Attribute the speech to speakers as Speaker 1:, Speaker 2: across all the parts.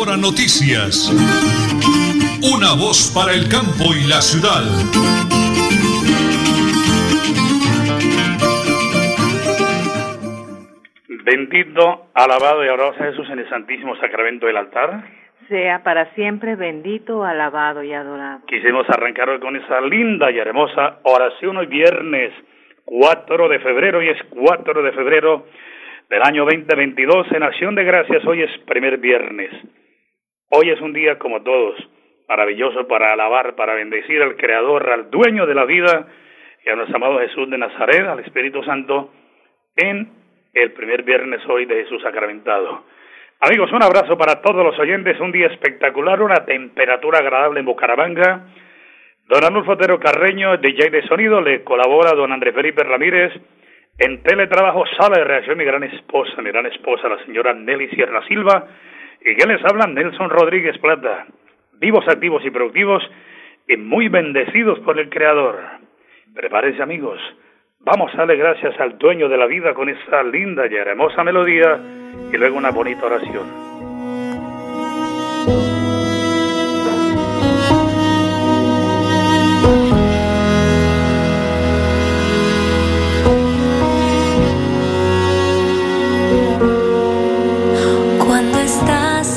Speaker 1: Ahora Noticias. Una voz para el campo y la ciudad.
Speaker 2: Bendito, alabado y adorado sea Jesús en el Santísimo Sacramento del altar.
Speaker 3: Sea para siempre bendito, alabado y adorado.
Speaker 2: Quisimos arrancar hoy con esa linda y hermosa oración hoy viernes 4 de febrero y es 4 de febrero del año 2022 en Acción de Gracias. Hoy es primer viernes. Hoy es un día como todos, maravilloso para alabar, para bendecir al Creador, al dueño de la vida y a nuestro amado Jesús de Nazaret, al Espíritu Santo, en el primer viernes hoy de Jesús sacramentado. Amigos, un abrazo para todos los oyentes, un día espectacular, una temperatura agradable en Bucaramanga. Don Arnulfo Otero Carreño, DJ de sonido, le colabora don Andrés Felipe Ramírez, en teletrabajo, sala de reacción, mi gran esposa, mi gran esposa, la señora Nelly Sierra Silva. Y que les habla Nelson Rodríguez Plata. Vivos, activos y productivos y muy bendecidos por el Creador. Prepárense amigos. Vamos a darle gracias al dueño de la vida con esa linda y hermosa melodía y luego una bonita oración.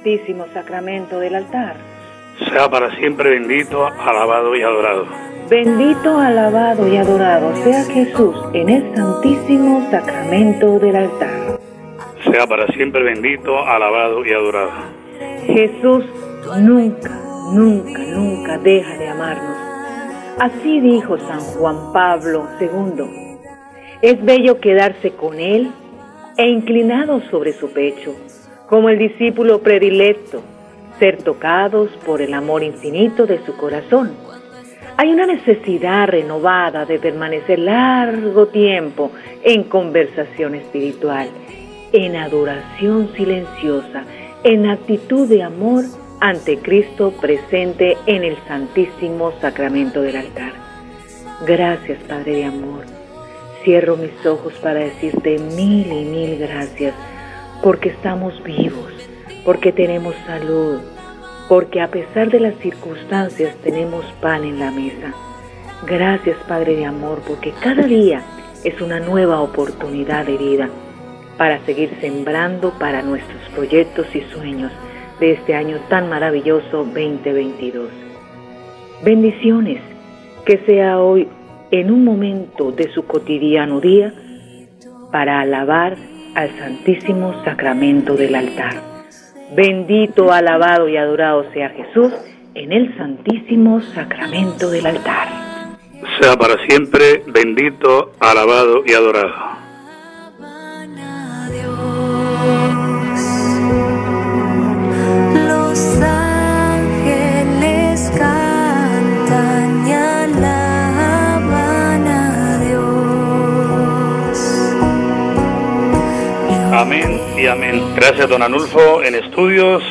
Speaker 3: Santísimo Sacramento del altar.
Speaker 2: Sea para siempre bendito, alabado y adorado.
Speaker 3: Bendito, alabado y adorado sea Jesús en el Santísimo Sacramento del altar.
Speaker 2: Sea para siempre bendito, alabado y adorado.
Speaker 3: Jesús nunca, nunca, nunca deja de amarnos. Así dijo San Juan Pablo II. Es bello quedarse con Él e inclinado sobre su pecho como el discípulo predilecto, ser tocados por el amor infinito de su corazón. Hay una necesidad renovada de permanecer largo tiempo en conversación espiritual, en adoración silenciosa, en actitud de amor ante Cristo presente en el Santísimo Sacramento del altar. Gracias, Padre de Amor. Cierro mis ojos para decirte mil y mil gracias porque estamos vivos, porque tenemos salud, porque a pesar de las circunstancias tenemos pan en la mesa. Gracias Padre de Amor, porque cada día es una nueva oportunidad de vida para seguir sembrando para nuestros proyectos y sueños de este año tan maravilloso 2022. Bendiciones, que sea hoy en un momento de su cotidiano día para alabar al Santísimo Sacramento del altar. Bendito, alabado y adorado sea Jesús en el Santísimo Sacramento del altar.
Speaker 2: Sea para siempre bendito, alabado y adorado. Amén y amén. Gracias, don Anulfo, en estudios.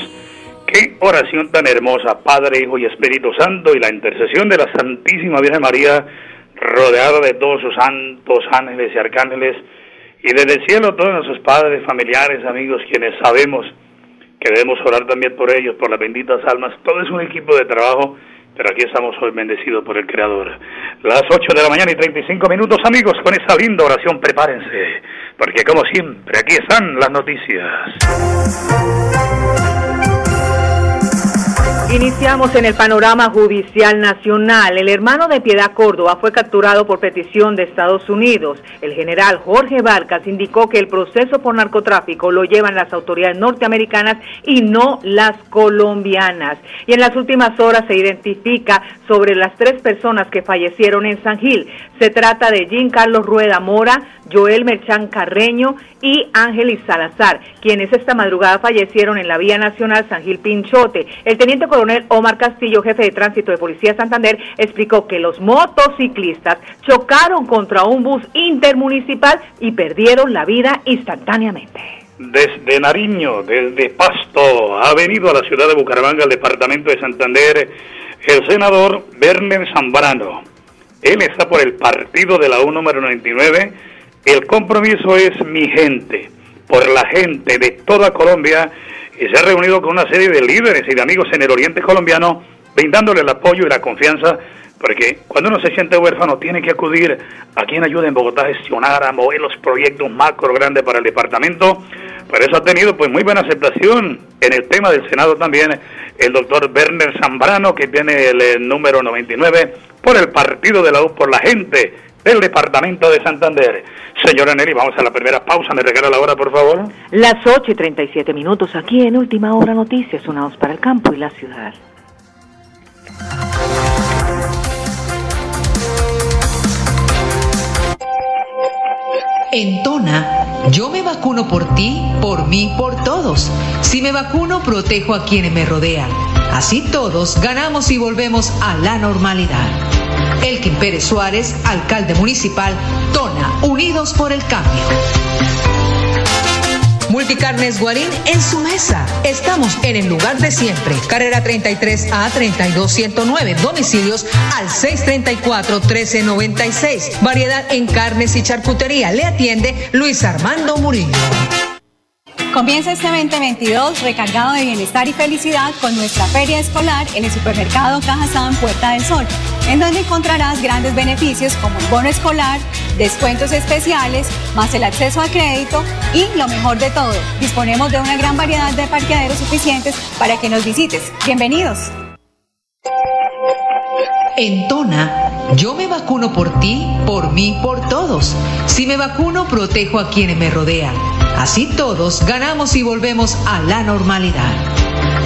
Speaker 2: Qué oración tan hermosa, Padre, Hijo y Espíritu Santo, y la intercesión de la Santísima Virgen María, rodeada de todos sus santos ángeles y arcángeles, y desde el cielo todos nuestros padres, familiares, amigos, quienes sabemos
Speaker 4: que debemos orar también por ellos, por las benditas almas. Todo es un equipo de trabajo, pero aquí estamos hoy bendecidos por el Creador. Las 8 de la mañana y 35 minutos, amigos, con esa linda oración, prepárense, porque como siempre, aquí están las noticias.
Speaker 5: Iniciamos en el panorama judicial nacional. El hermano de Piedad Córdoba fue capturado por petición de Estados Unidos. El general Jorge Vargas indicó que el proceso por narcotráfico lo llevan las autoridades norteamericanas y no las colombianas. Y en las últimas horas se identifica sobre las tres personas que fallecieron en San Gil. Se trata de Jean Carlos Rueda Mora, Joel Merchán Carreño y Ángelis Salazar, quienes esta madrugada fallecieron en la vía nacional San Gil Pinchote. El teniente coronel Omar Castillo, jefe de tránsito de Policía Santander, explicó que los motociclistas chocaron contra un bus intermunicipal y perdieron la vida instantáneamente.
Speaker 4: Desde Nariño, desde Pasto, ha venido a la ciudad de Bucaramanga, al departamento de Santander, el senador Werner Zambrano. Él está por el partido de la U número 99. El compromiso es mi gente, por la gente de toda Colombia y se ha reunido con una serie de líderes y de amigos en el oriente colombiano, brindándole el apoyo y la confianza, porque cuando uno se siente huérfano tiene que acudir a quien ayuda en Bogotá a gestionar, a mover los proyectos macro grandes para el departamento. Por eso ha tenido pues muy buena aceptación en el tema del Senado también el doctor Werner Zambrano, que tiene el, el número 99 por el partido de la U, por la gente del departamento de Santander. Señora Nelly, vamos a la primera pausa. ¿Me regala la hora, por favor?
Speaker 5: Las 8 y 37 minutos aquí en Última Hora Noticias, unados para el campo y la ciudad.
Speaker 6: En Tona, yo me vacuno por ti, por mí, por todos. Si me vacuno, protejo a quienes me rodean. Así todos ganamos y volvemos a la normalidad. Elkin Pérez Suárez, alcalde municipal, Tona, Unidos por el Cambio. Multicarnes Guarín en su mesa. Estamos en el lugar de siempre. Carrera 33 a 32109. Domicilios al 634-1396. Variedad en carnes y charcutería. Le atiende Luis Armando Murillo.
Speaker 7: Comienza este 2022 recargado de bienestar y felicidad con nuestra feria escolar en el supermercado Cajazán Puerta del Sol, en donde encontrarás grandes beneficios como el bono escolar, descuentos especiales, más el acceso a crédito y lo mejor de todo, disponemos de una gran variedad de parqueaderos suficientes para que nos visites. Bienvenidos.
Speaker 6: En Tona, yo me vacuno por ti, por mí, por todos. Si me vacuno, protejo a quienes me rodean. Así todos ganamos y volvemos a la normalidad.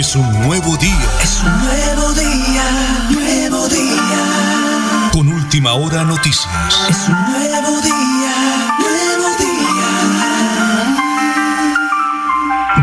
Speaker 1: Es un nuevo día.
Speaker 8: Es un nuevo día, nuevo día.
Speaker 1: Con última hora noticias.
Speaker 8: Es un nuevo día, nuevo día.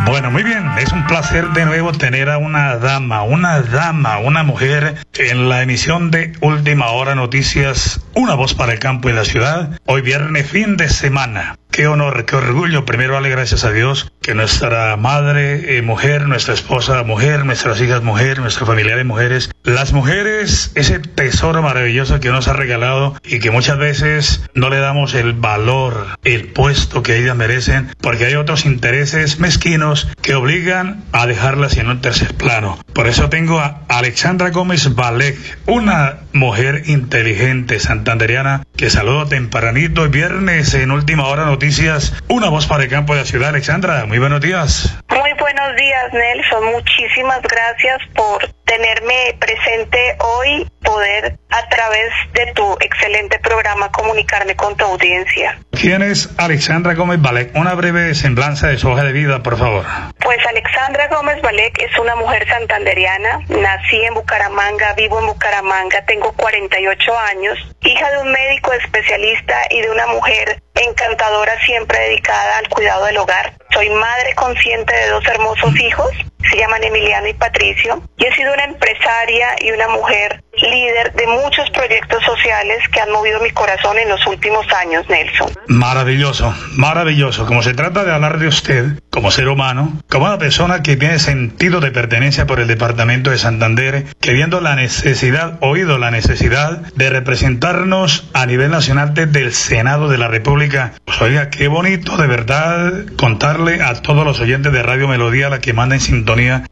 Speaker 4: Bueno, muy bien. Es un placer de nuevo tener a una dama, una dama, una mujer en la emisión de Última Hora Noticias, una voz para el campo y la ciudad. Hoy viernes, fin de semana. Qué honor, qué orgullo. Primero darle gracias a Dios que nuestra madre, eh, mujer, nuestra esposa, mujer, nuestras hijas, mujer, nuestra familiares, mujeres, las mujeres, ese tesoro maravilloso que nos ha regalado y que muchas veces no le damos el valor, el puesto que ellas merecen, porque hay otros intereses mezquinos que obligan a dejarlas en un tercer plano. Por eso tengo a Alexandra Gómez Balek, una mujer inteligente santanderiana que saludo tempranito el viernes en última hora noticias. Una voz para el campo de la ciudad, Alexandra. Muy buenos días.
Speaker 9: Muy buenos días, Nelson. Muchísimas gracias por tenerme presente hoy, poder a través de tu excelente programa comunicarme con tu audiencia.
Speaker 10: ¿Quién es Alexandra Gómez Balek? Una breve semblanza de su hoja de vida, por favor.
Speaker 9: Pues Alexandra Gómez Balek es una mujer santanderiana. Nací en Bucaramanga, vivo en Bucaramanga, tengo 48 años, hija de un médico especialista y de una mujer encantadora siempre dedicada al cuidado del hogar. Soy madre consciente de dos hermosos hijos, se llaman Emiliano y Patricio, y he sido una empresaria y una mujer líder de muchos proyectos sociales que han movido mi corazón en los últimos años, Nelson.
Speaker 10: Maravilloso, maravilloso. Como se trata de hablar de usted como ser humano, como una persona que tiene sentido de pertenencia por el departamento de Santander, que viendo la necesidad, oído la necesidad de representarnos a nivel nacional desde el Senado de la República. Pues oiga, qué bonito de verdad contarle a todos los oyentes de Radio Melodía, la que manda en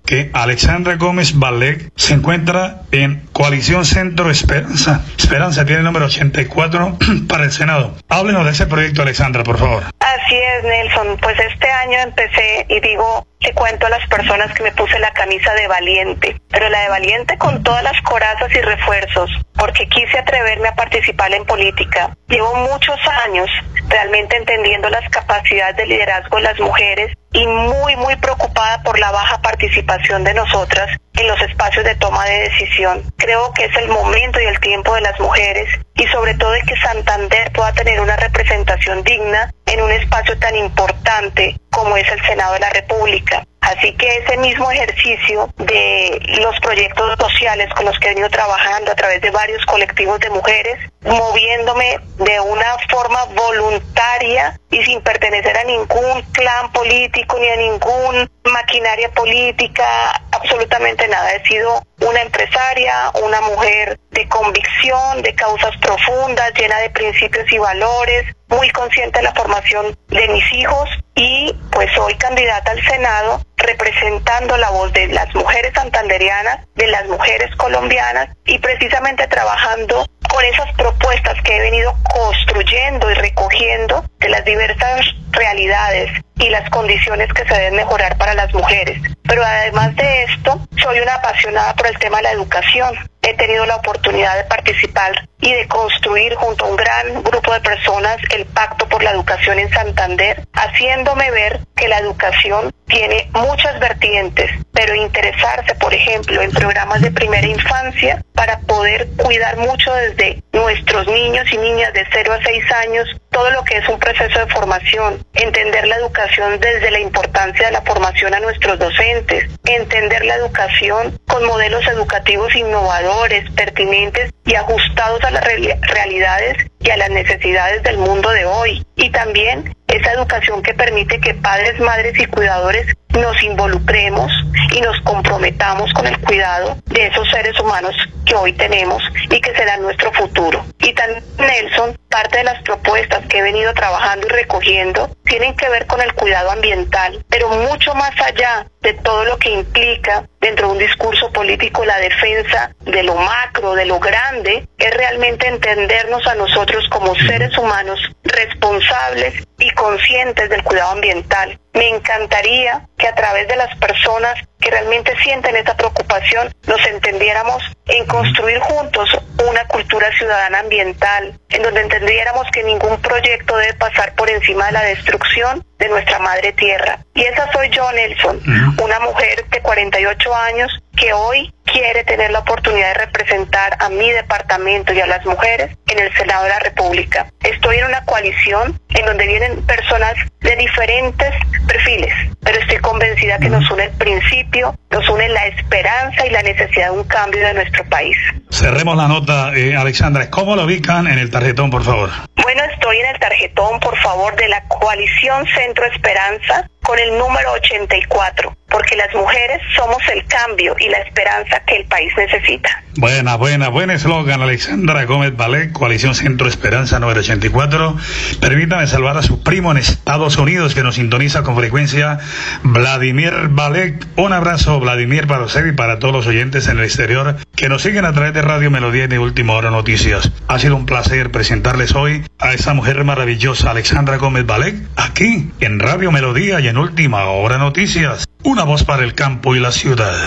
Speaker 10: que Alexandra Gómez Balek se encuentra en Coalición Centro Esperanza. Esperanza tiene el número 84 para el Senado. Háblenos de ese proyecto, Alexandra, por favor.
Speaker 9: Así es, Nelson. Pues este año empecé y digo, cuento a las personas que me puse la camisa de valiente, pero la de valiente con todas las corazas y refuerzos, porque quise atreverme a participar en política. Llevo muchos años realmente entendiendo las capacidades de liderazgo de las mujeres y muy, muy preocupada por la baja participación de nosotras en los espacios de toma de decisión. Creo que es el momento y el tiempo de las mujeres y sobre todo de que Santander pueda tener una representación digna en un espacio tan importante como es el Senado de la República. Así que ese mismo ejercicio de los proyectos sociales con los que he venido trabajando a través de varios colectivos de mujeres, moviéndome de una forma voluntaria y sin pertenecer a ningún clan político ni a ninguna maquinaria política, absolutamente nada. He sido una empresaria, una mujer de convicción, de causas profundas, llena de principios y valores, muy consciente de la formación de mis hijos y pues soy candidata al Senado representando la voz de las mujeres santanderianas, de las mujeres colombianas y precisamente trabajando con esas propuestas que he venido construyendo y recogiendo de las diversas realidades y las condiciones que se deben mejorar para las mujeres. Pero además de esto, soy una apasionada por el tema de la educación. He tenido la oportunidad de participar y de construir junto a un gran grupo de personas el Pacto por la Educación en Santander, haciéndome ver que la educación tiene muchas vertientes, pero interesarse, por ejemplo, en programas de primera infancia para poder cuidar mucho desde nuestros niños y niñas de 0 a 6 años todo lo que es un proceso de formación, entender la educación desde la importancia de la formación a nuestros docentes, entender la educación con modelos educativos innovadores, pertinentes y ajustados a las realidades y a las necesidades del mundo de hoy. Y también esa educación que permite que padres, madres y cuidadores nos involucremos y nos comprometamos con el cuidado de esos seres humanos que hoy tenemos y que serán nuestro futuro. Y también, Nelson, parte de las propuestas que he venido trabajando y recogiendo tienen que ver con el cuidado ambiental, pero mucho más allá de todo lo que implica dentro de un discurso político la defensa de lo macro, de lo grande, es realmente entendernos a nosotros como seres humanos responsables y conscientes del cuidado ambiental. Me encantaría que a través de las personas que realmente sienten esta preocupación nos entendiéramos en construir juntos una cultura ciudadana ambiental, en donde entendiéramos que ningún proyecto debe pasar por encima de la destrucción de nuestra madre tierra. Y esa soy yo, Nelson, una mujer de 48 años que hoy quiere tener la oportunidad de representar a mi departamento y a las mujeres en el Senado de la República. Estoy en una coalición en donde vienen personas de diferentes perfiles, pero estoy convencida que nos une el principio, nos une la esperanza y la necesidad de un cambio de nuestro país.
Speaker 10: Cerremos la nota, eh, Alexandra. ¿Cómo lo ubican en el tarjetón, por favor?
Speaker 9: Bueno, estoy en el tarjetón, por favor, de la coalición Centro Esperanza con el número 84, porque las mujeres somos el cambio y la esperanza que el país necesita.
Speaker 10: Buena, buena, buen eslogan, Alexandra Gómez Ballet, Coalición Centro Esperanza número 84. Permítame salvar a su primo en Estados Unidos que nos sintoniza con frecuencia, Vladimir Ballet. Un abrazo, Vladimir, para usted y para todos los oyentes en el exterior que nos siguen a través de Radio Melodía y de Última Hora Noticias. Ha sido un placer presentarles hoy a esa mujer maravillosa, Alexandra Gómez Ballet, aquí en Radio Melodía y en Última Hora Noticias. Una voz para el campo y la ciudad.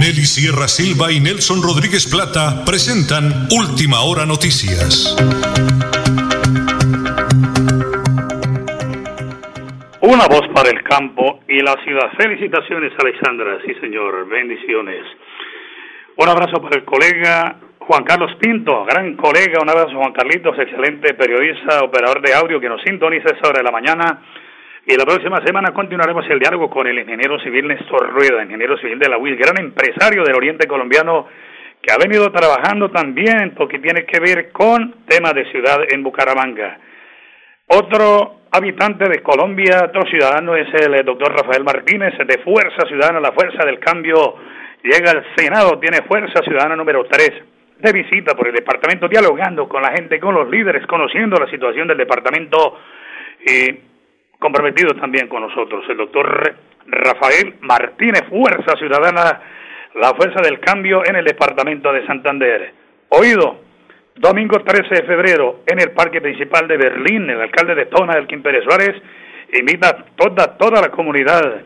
Speaker 1: Nelly Sierra Silva y Nelson Rodríguez Plata presentan Última Hora Noticias.
Speaker 4: Una voz para el campo y la ciudad. Felicitaciones, Alexandra. Sí, señor. Bendiciones. Un abrazo para el colega Juan Carlos Pinto, gran colega. Un abrazo, Juan Carlitos, excelente periodista, operador de audio que nos sintoniza a esta hora de la mañana. Y la próxima semana continuaremos el diálogo con el ingeniero civil Néstor Rueda, ingeniero civil de la UIS, gran empresario del Oriente Colombiano que ha venido trabajando también porque tiene que ver con temas de ciudad en Bucaramanga. Otro habitante de Colombia, otro ciudadano es el doctor Rafael Martínez de Fuerza Ciudadana, la Fuerza del Cambio, llega al Senado, tiene Fuerza Ciudadana número 3 de visita por el departamento, dialogando con la gente, con los líderes, conociendo la situación del departamento y comprometido también con nosotros, el doctor Rafael Martínez, Fuerza Ciudadana, la Fuerza del Cambio en el departamento de Santander. Oído, domingo 13 de febrero en el Parque Principal de Berlín, el alcalde de Tona, Elkin Pérez Suárez, invita a toda, toda la comunidad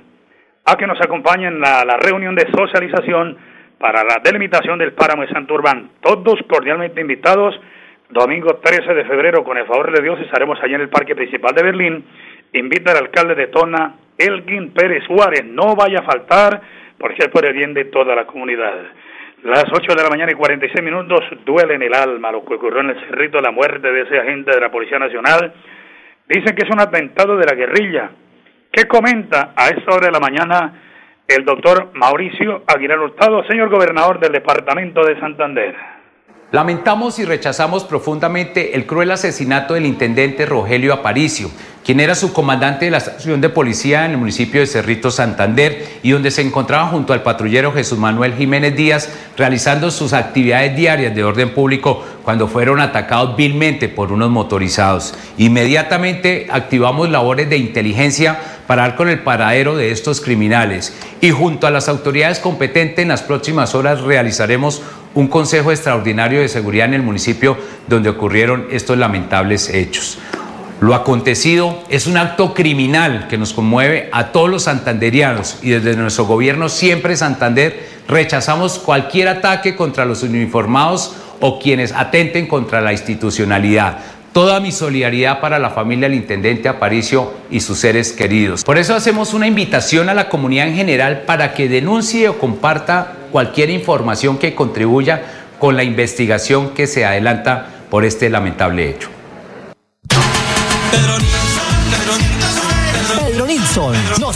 Speaker 4: a que nos acompañen a la reunión de socialización para la delimitación del páramo de Santurbán. Todos cordialmente invitados. Domingo 13 de febrero, con el favor de Dios, estaremos allá en el Parque Principal de Berlín. Invita al alcalde de Tona, Elgin Pérez Suárez. No vaya a faltar, porque es por el bien de toda la comunidad. Las 8 de la mañana y 46 minutos duele en el alma lo que ocurrió en el Cerrito, la muerte de ese agente de la Policía Nacional. Dicen que es un atentado de la guerrilla. ¿Qué comenta a esta hora de la mañana el doctor Mauricio Aguilar Hurtado, señor gobernador del departamento de Santander?
Speaker 11: Lamentamos y rechazamos profundamente el cruel asesinato del intendente Rogelio Aparicio, quien era subcomandante de la estación de policía en el municipio de Cerrito Santander y donde se encontraba junto al patrullero Jesús Manuel Jiménez Díaz realizando sus actividades diarias de orden público cuando fueron atacados vilmente por unos motorizados. Inmediatamente activamos labores de inteligencia para dar con el paradero de estos criminales y junto a las autoridades competentes en las próximas horas realizaremos un Consejo Extraordinario de Seguridad en el municipio donde ocurrieron estos lamentables hechos. Lo acontecido es un acto criminal que nos conmueve a todos los santanderianos y desde nuestro gobierno siempre Santander rechazamos cualquier ataque contra los uniformados o quienes atenten contra la institucionalidad. Toda mi solidaridad para la familia del intendente Aparicio y sus seres queridos. Por eso hacemos una invitación a la comunidad en general para que denuncie o comparta cualquier información que contribuya con la investigación que se adelanta por este lamentable hecho.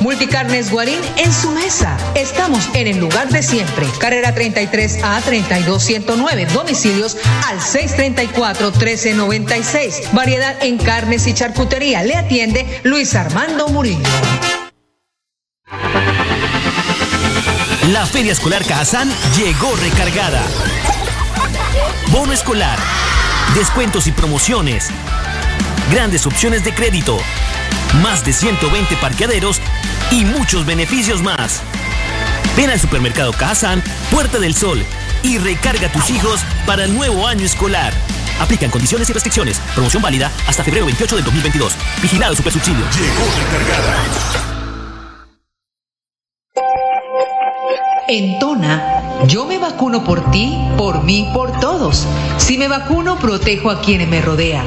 Speaker 6: Multicarnes Guarín en su mesa. Estamos en el lugar de siempre. Carrera 33 a 32109. Domicilios al 634 1396. Variedad en carnes y charcutería. Le atiende Luis Armando Murillo.
Speaker 12: La Feria Escolar Cajazán llegó recargada. Bono escolar, descuentos y promociones, grandes opciones de crédito, más de 120 parqueaderos y muchos beneficios más. Ven al supermercado Cajazán, Puerta del Sol y recarga a tus hijos para el nuevo año escolar. Aplican condiciones y restricciones. Promoción válida hasta febrero 28 del 2022. Vigilado Supersubsidio.
Speaker 1: Llegó recargada.
Speaker 6: En Tona, yo me vacuno por ti, por mí, por todos. Si me vacuno, protejo a quienes me rodean.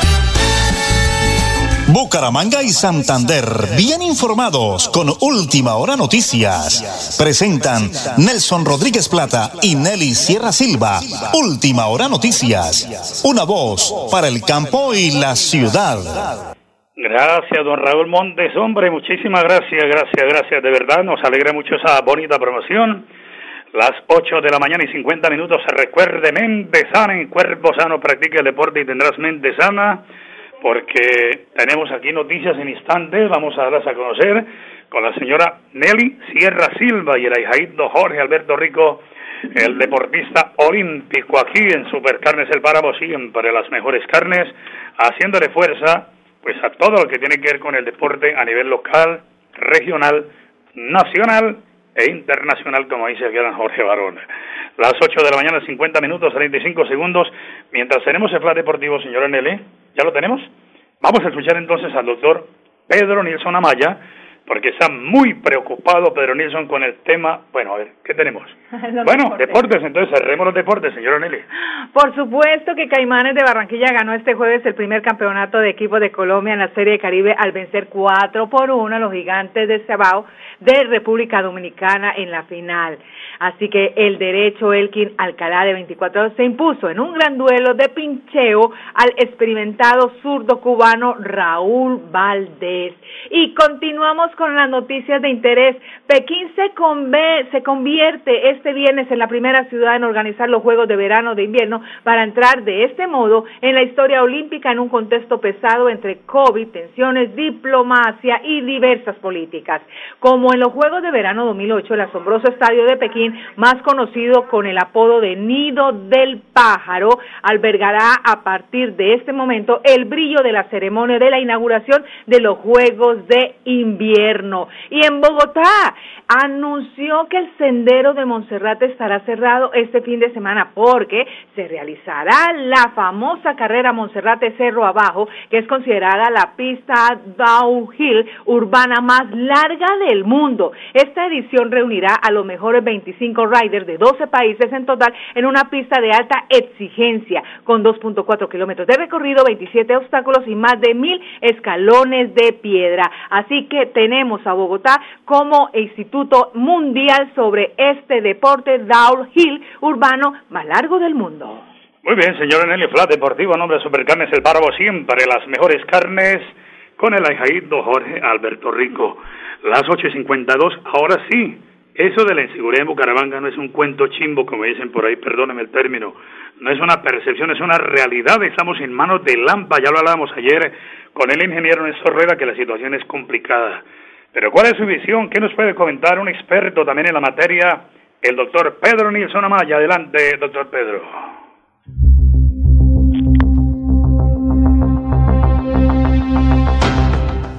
Speaker 13: Bucaramanga y Santander, bien informados con Última Hora Noticias. Presentan Nelson Rodríguez Plata y Nelly Sierra Silva. Última Hora Noticias. Una voz para el campo y la ciudad.
Speaker 4: Gracias, don Raúl Montes. Hombre, muchísimas gracias, gracias, gracias. De verdad, nos alegra mucho esa bonita promoción. Las 8 de la mañana y 50 minutos. Recuerde, mente sana, en cuerpo sano, practique el deporte y tendrás mente sana. Porque tenemos aquí noticias en instantes. Vamos a darlas a conocer con la señora Nelly Sierra Silva y el ahijadito Jorge Alberto Rico, el deportista olímpico aquí en Supercarnes El Páramo, siempre las mejores carnes, haciéndole fuerza pues a todo lo que tiene que ver con el deporte a nivel local, regional, nacional e internacional, como dice aquí Jorge Barón. Las 8 de la mañana, 50 minutos, 35 segundos. Mientras tenemos el plan deportivo, señora Nelly, ¿ya lo tenemos? Vamos a escuchar entonces al doctor Pedro Nilsson Amaya, porque está muy preocupado Pedro Nilsson con el tema. Bueno, a ver, ¿qué tenemos? bueno, deportes. entonces cerremos los deportes, señora Nelly.
Speaker 5: Por supuesto que Caimanes de Barranquilla ganó este jueves el primer campeonato de equipo de Colombia en la Serie de Caribe al vencer 4 por 1 a los gigantes de Sabao de República Dominicana en la final. Así que el derecho Elkin Alcalá de 24 se impuso en un gran duelo de pincheo al experimentado zurdo cubano Raúl Valdés. Y continuamos con las noticias de interés. Pekín se, se convierte este viernes en la primera ciudad en organizar los Juegos de Verano de Invierno para entrar de este modo en la historia olímpica en un contexto pesado entre COVID, tensiones, diplomacia y diversas políticas. Como en los Juegos de Verano 2008, el asombroso estadio de Pekín, más conocido con el apodo de Nido del Pájaro, albergará a partir de este momento el brillo de la ceremonia de la inauguración de los Juegos de Invierno. Y en Bogotá anunció que el sendero de Monserrate estará cerrado este fin de semana porque se realizará la famosa carrera Monserrate Cerro Abajo, que es considerada la pista downhill urbana más larga del mundo. Esta edición reunirá a los mejores 25 riders de 12 países en total en una pista de alta exigencia, con 2.4 kilómetros de recorrido, 27 obstáculos y más de mil escalones de piedra. Así que tenemos a Bogotá como Instituto Mundial sobre este deporte downhill urbano más largo del mundo.
Speaker 4: Muy bien, señor Nelly Flat Deportivo, nombre de Supercarnes El Páramo, siempre las mejores carnes con el ajaído Jorge Alberto Rico. Las 8.52, ahora sí, eso de la inseguridad en Bucaramanga no es un cuento chimbo, como dicen por ahí, perdóneme el término, no es una percepción, es una realidad, estamos en manos de Lampa, ya lo hablábamos ayer con el ingeniero Néstor Rueda, que la situación es complicada. Pero ¿cuál es su visión? ¿Qué nos puede comentar un experto también en la materia? El doctor Pedro Nilsson Amaya. Adelante, doctor Pedro.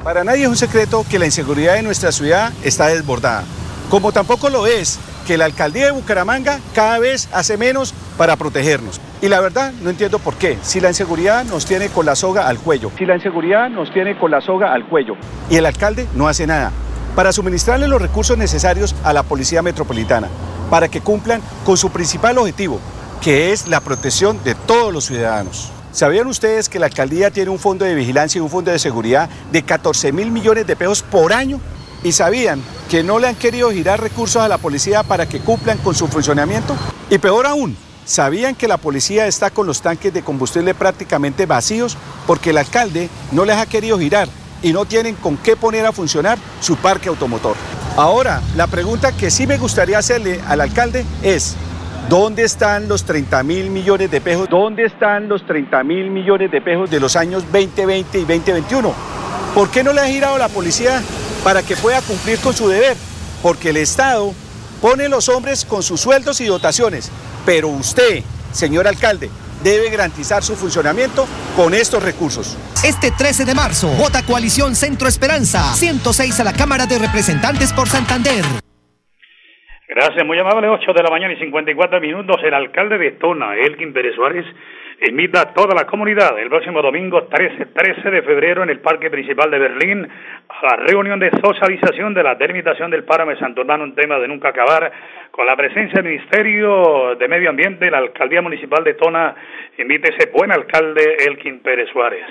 Speaker 14: Para nadie es un secreto que la inseguridad en nuestra ciudad está desbordada, como tampoco lo es que la alcaldía de Bucaramanga cada vez hace menos para protegernos. Y la verdad, no entiendo por qué. Si la inseguridad nos tiene con la soga al cuello. Si la inseguridad nos tiene con la soga al cuello. Y el alcalde no hace nada para suministrarle los recursos necesarios a la Policía Metropolitana, para que cumplan con su principal objetivo, que es la protección de todos los ciudadanos. ¿Sabían ustedes que la alcaldía tiene un fondo de vigilancia y un fondo de seguridad de 14 mil millones de pesos por año? ¿Y sabían que no le han querido girar recursos a la policía para que cumplan con su funcionamiento? Y peor aún, ¿sabían que la policía está con los tanques de combustible prácticamente vacíos porque el alcalde no les ha querido girar y no tienen con qué poner a funcionar su parque automotor? Ahora, la pregunta que sí me gustaría hacerle al alcalde es, ¿Dónde están los 30 mil millones de pesos? ¿Dónde están los 30 mil millones de pesos de los años 2020 y 2021? ¿Por qué no le ha girado la policía para que pueda cumplir con su deber? Porque el Estado pone los hombres con sus sueldos y dotaciones, pero usted, señor alcalde, debe garantizar su funcionamiento con estos recursos.
Speaker 15: Este 13 de marzo, vota Coalición Centro Esperanza, 106 a la Cámara de Representantes por Santander.
Speaker 4: Gracias, muy amable. 8 de la mañana y 54 minutos. El alcalde de Tona, Elkin Pérez Suárez, invita a toda la comunidad el próximo domingo 13, 13 de febrero en el Parque Principal de Berlín a la reunión de socialización de la delimitación del páramo de Santo un tema de nunca acabar, con la presencia del Ministerio de Medio Ambiente, la Alcaldía Municipal de Tona, invite ese buen alcalde Elkin Pérez Suárez.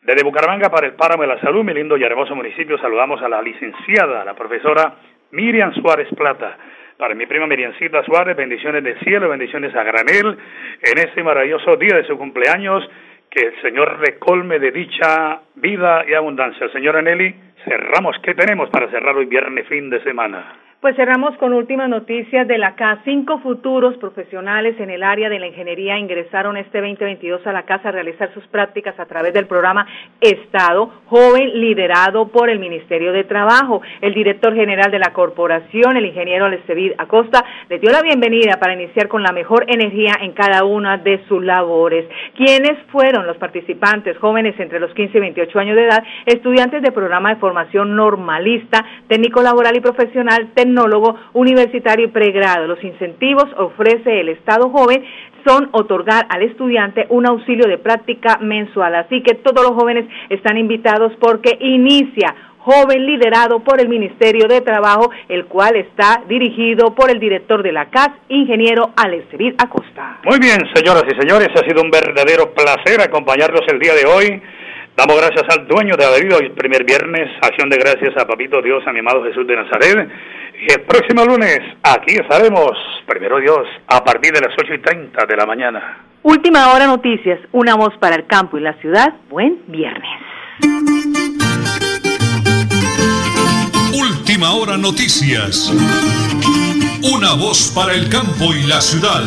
Speaker 4: Desde Bucaramanga para el Páramo de la Salud, mi lindo y hermoso municipio, saludamos a la licenciada, la profesora Miriam Suárez Plata para mi prima Miriancita Suárez, bendiciones del cielo, bendiciones a granel en este maravilloso día de su cumpleaños, Que el Señor recolme de dicha vida y abundancia. Señora Nelly, cerramos. ¿Qué tenemos para cerrar hoy viernes, fin de semana?
Speaker 5: Pues cerramos con últimas noticias de la CAS. Cinco futuros profesionales en el área de la ingeniería ingresaron este 2022 a la casa a realizar sus prácticas a través del programa Estado Joven liderado por el Ministerio de Trabajo. El director general de la corporación, el ingeniero Lecevid Acosta, les dio la bienvenida para iniciar con la mejor energía en cada una de sus labores. ¿Quiénes fueron los participantes jóvenes entre los 15 y 28 años de edad, estudiantes de programa de formación normalista, técnico laboral y profesional, tecnólogo universitario y pregrado. Los incentivos ofrece el Estado joven son otorgar al estudiante un auxilio de práctica mensual. Así que todos los jóvenes están invitados porque inicia joven liderado por el Ministerio de Trabajo, el cual está dirigido por el director de la CAS, ingeniero Alexevir Acosta.
Speaker 4: Muy bien, señoras y señores, ha sido un verdadero placer acompañarlos el día de hoy. Damos gracias al dueño de haber ido el primer viernes, acción de gracias a Papito Dios, a mi amado Jesús de Nazaret. Y el próximo lunes, aquí estaremos, primero Dios, a partir de las 8 y 30 de la mañana.
Speaker 5: Última hora noticias, una voz para el campo y la ciudad. Buen viernes.
Speaker 1: Última hora noticias. Una voz para el campo y la ciudad.